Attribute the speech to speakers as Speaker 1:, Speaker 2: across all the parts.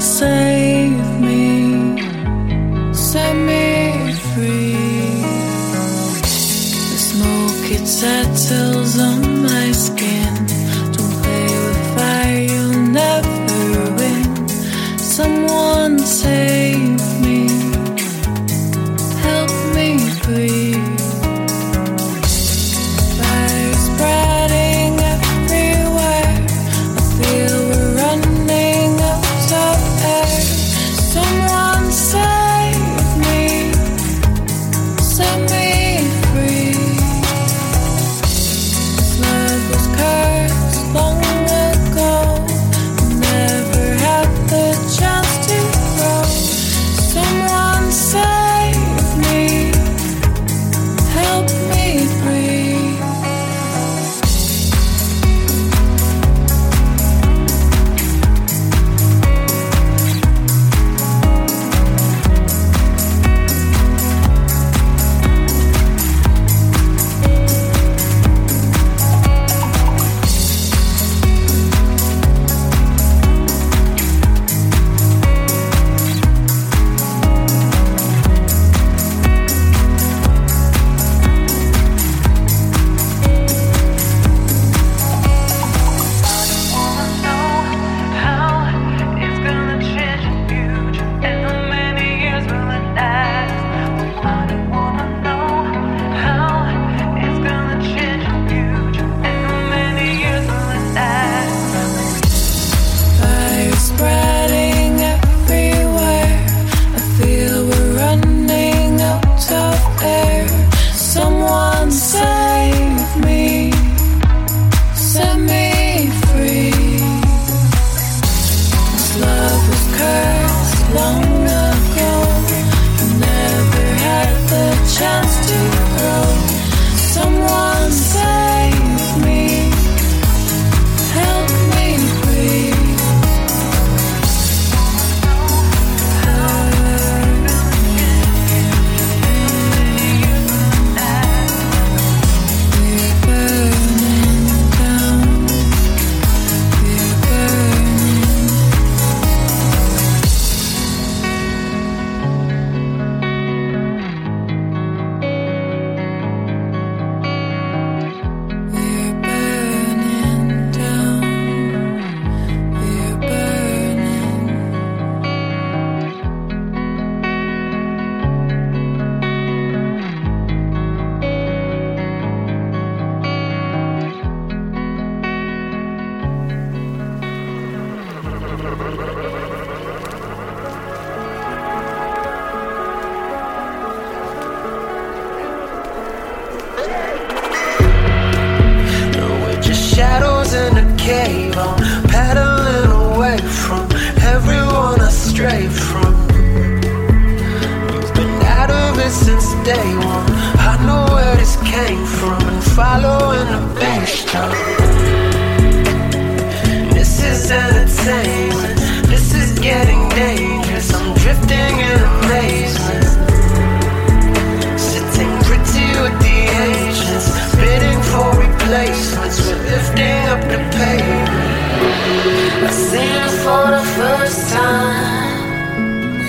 Speaker 1: say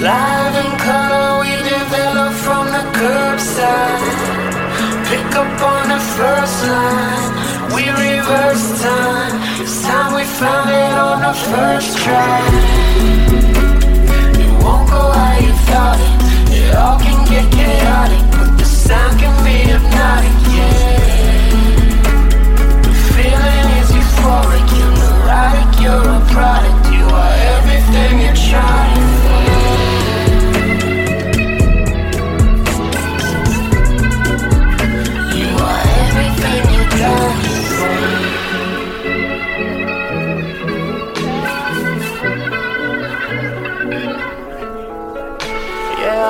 Speaker 1: Live in color, we develop from the curbside. Pick up on the first line, we reverse time. It's time we found it on the first try. It won't go how you thought it. It all can get chaotic, but the sound can be hypnotic, yeah. The feeling is euphoric, you're neurotic, you're a product. You are everything you
Speaker 2: try.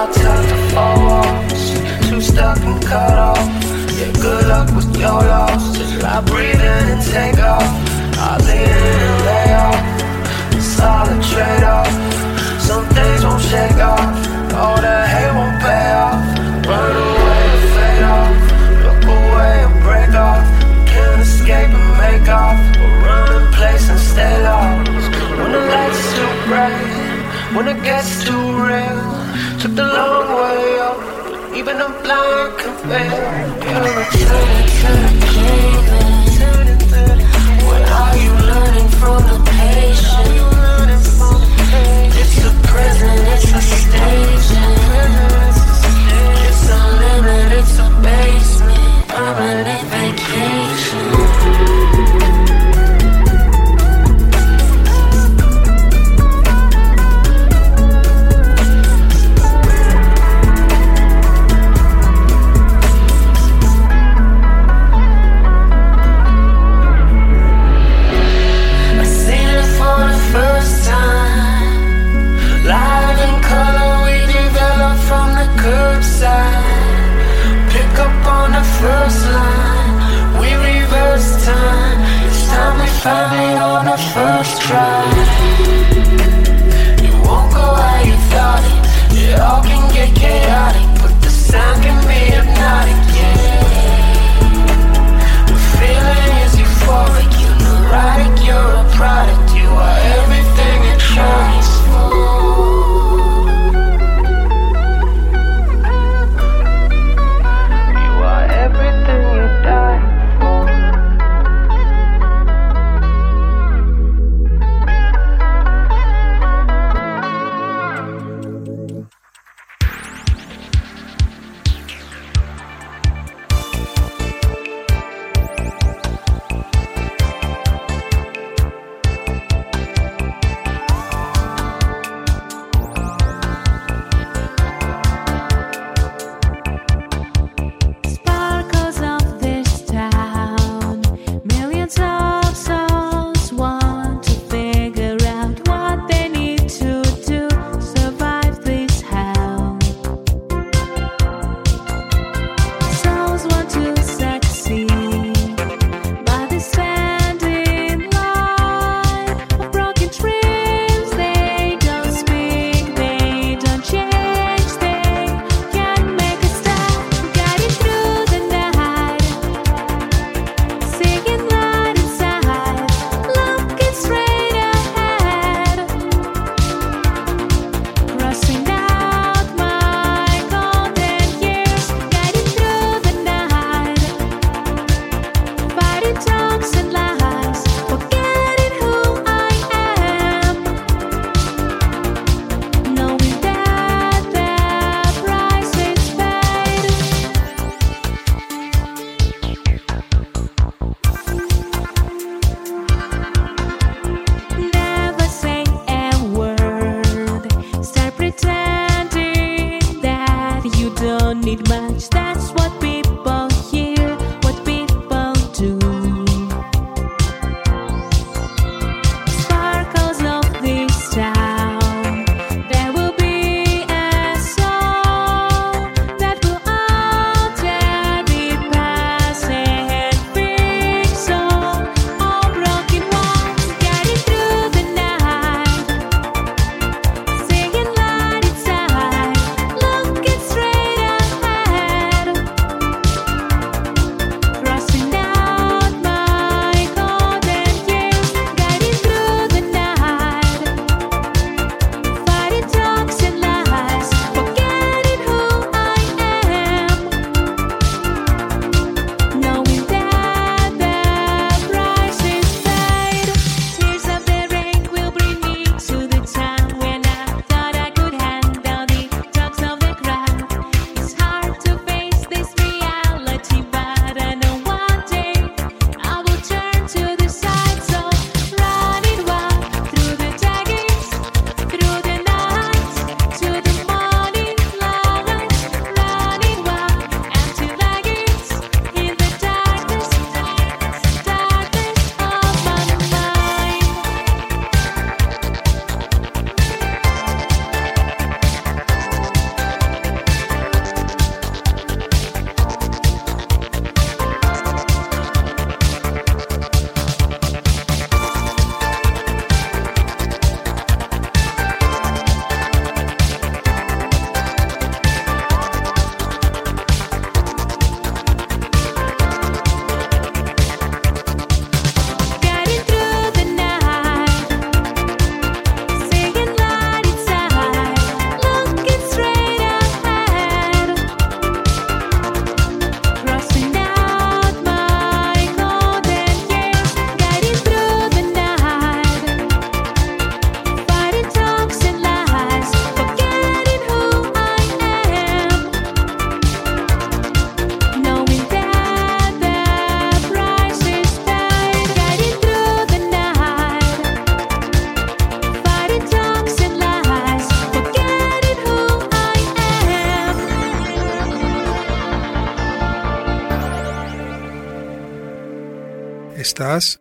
Speaker 2: outside to four walls. Too stuck and cut off. Yeah, good luck with your losses. I breathe in and take off. I lean in and lay off. Solid trade off. Some things won't shake off. All that hate won't pay off. Run away and fade off. Look away and break off. Can't escape and make off. Or run in place and stay lost. When the lights too bright. When it gets too real the long way up. Even I'm blind, confess. You're a what are you learning from the patience? It's a prison, it's a station. It's a limit, it's a basement. I'm an find it on the first
Speaker 3: try.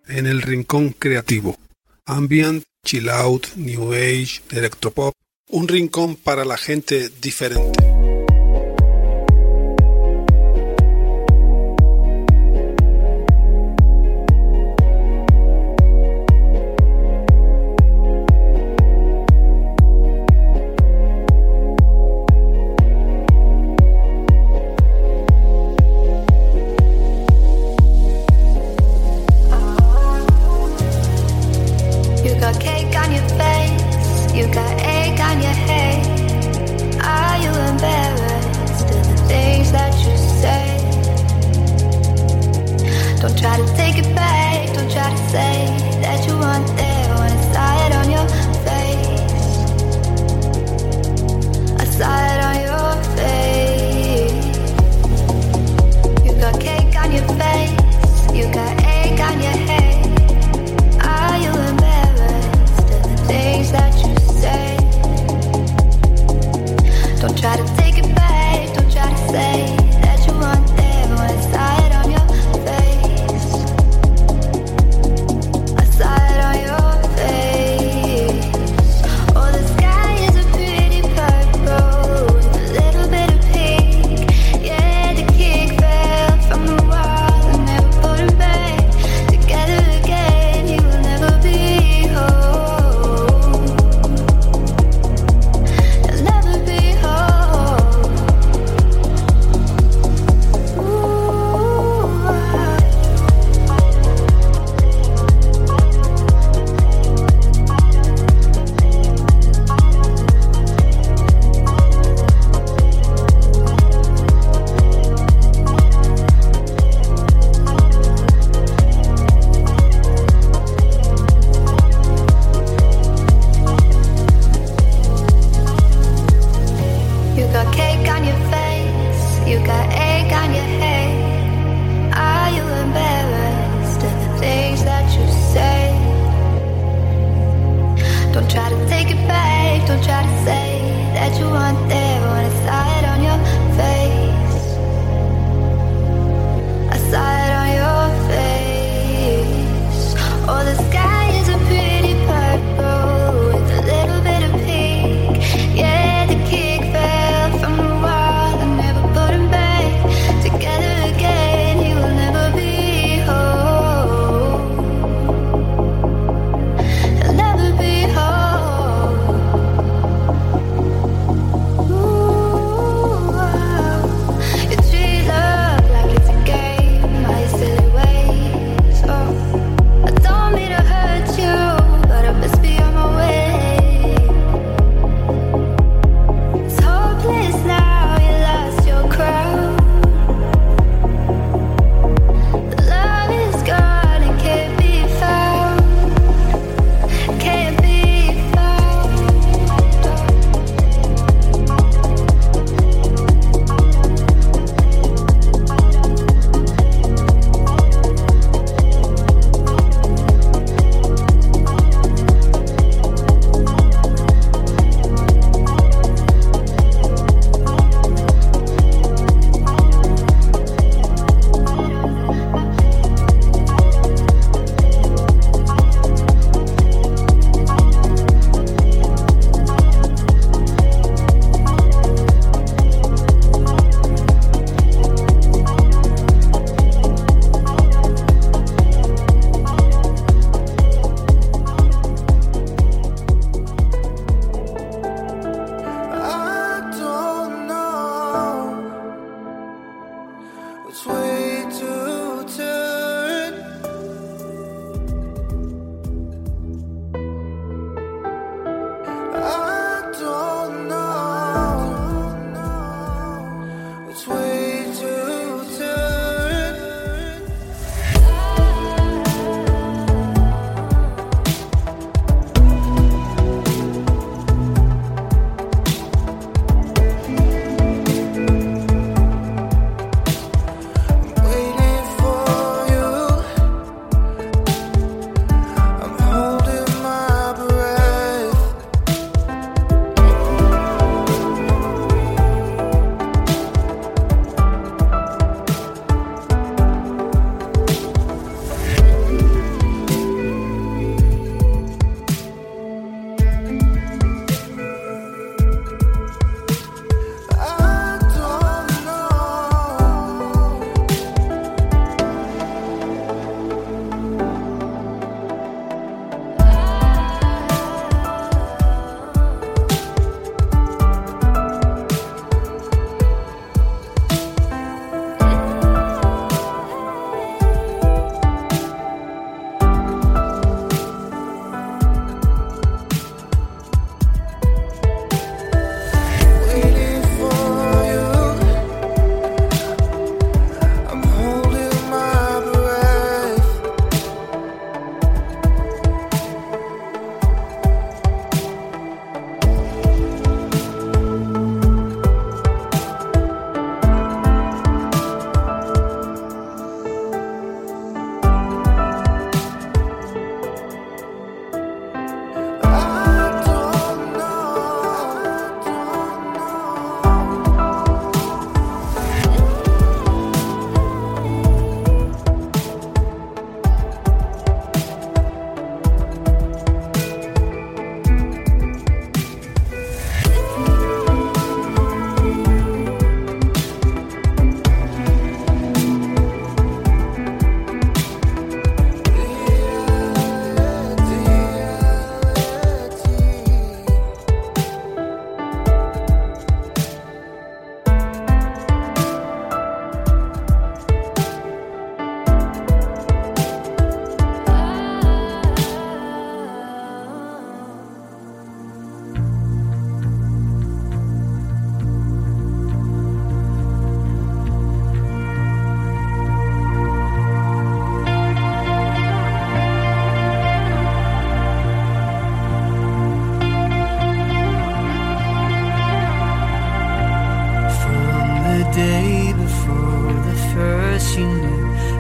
Speaker 3: en el rincón creativo. Ambient, chill out, new age, electropop. Un rincón para la gente diferente.
Speaker 4: Don't try to take it back. Don't try to say that you weren't there when I saw it on your face. I saw it on your face. You got cake on your face. You got egg on your head. Are you embarrassed of the things that you say? Don't try to take it back. Don't try to say.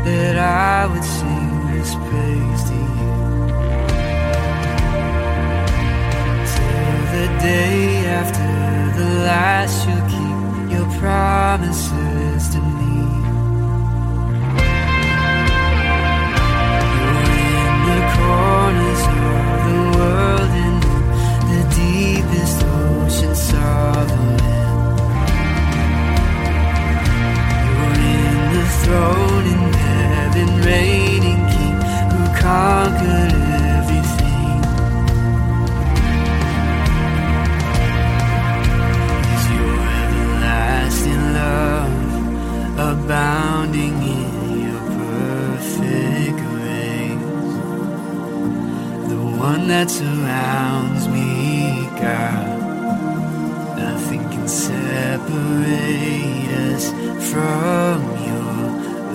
Speaker 4: That I
Speaker 5: would sing this praise to you. Till the day after the last you keep your promises to me. That surrounds me, God. Nothing can separate us from your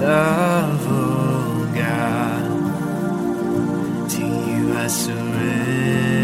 Speaker 5: love, oh God. To you I surrender.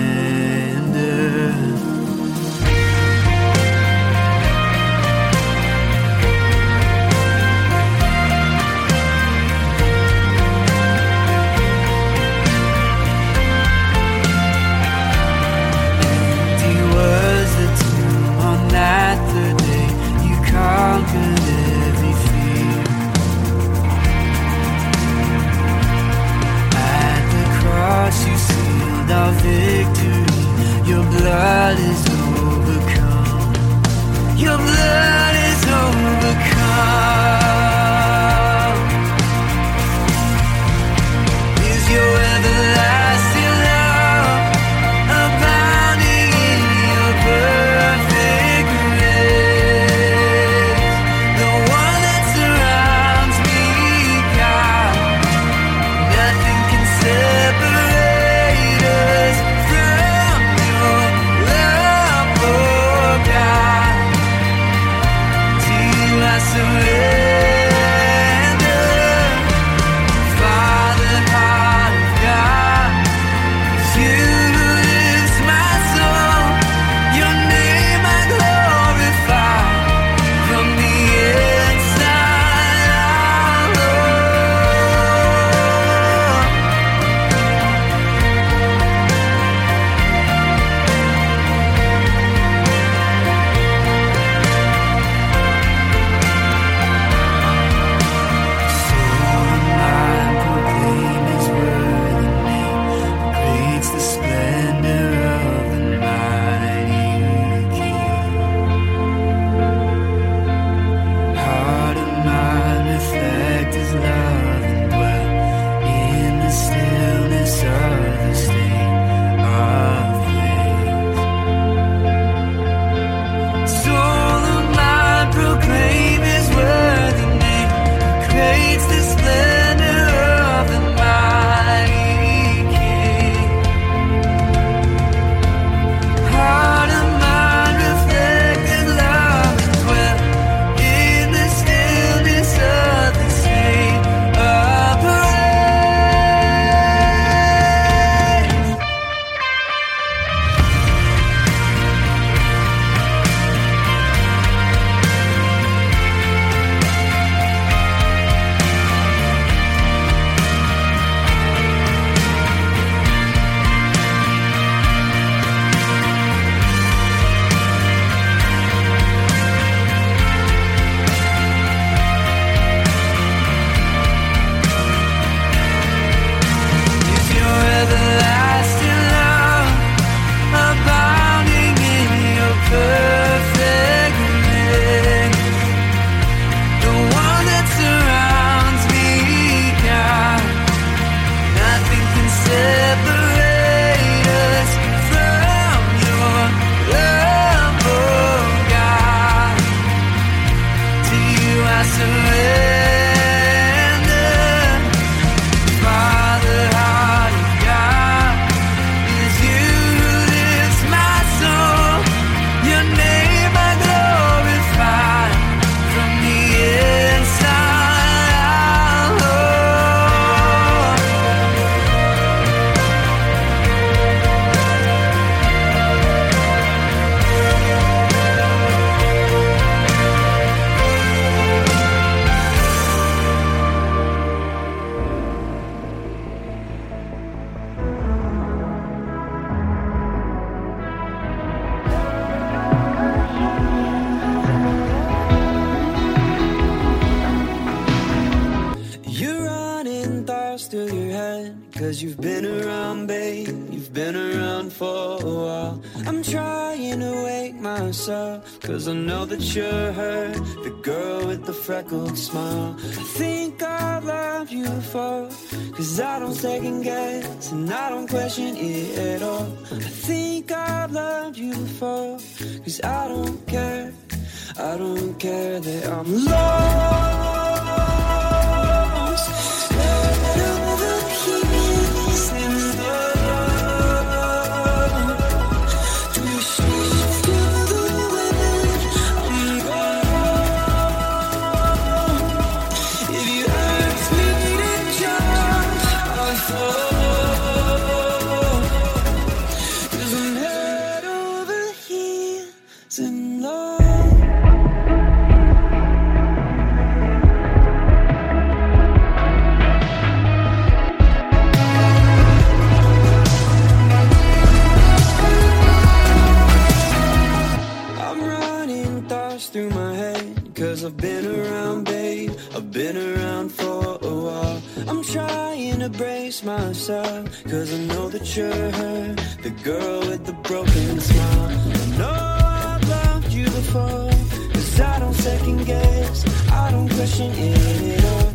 Speaker 6: Cause you've been around, babe, you've been around for a while. I'm trying to wake myself, cause I know that you're her, the girl with the freckled smile. I think I love you for, cause I don't second guess, and I don't question it at all. I think I loved you before, cause I don't care, I don't care that I'm lost. Cause I've been around, babe. I've been around for a while. I'm trying to brace myself. Cause I know that you're her. The girl with the broken smile. I know I've loved you before. Cause I don't second guess. I don't question it at all.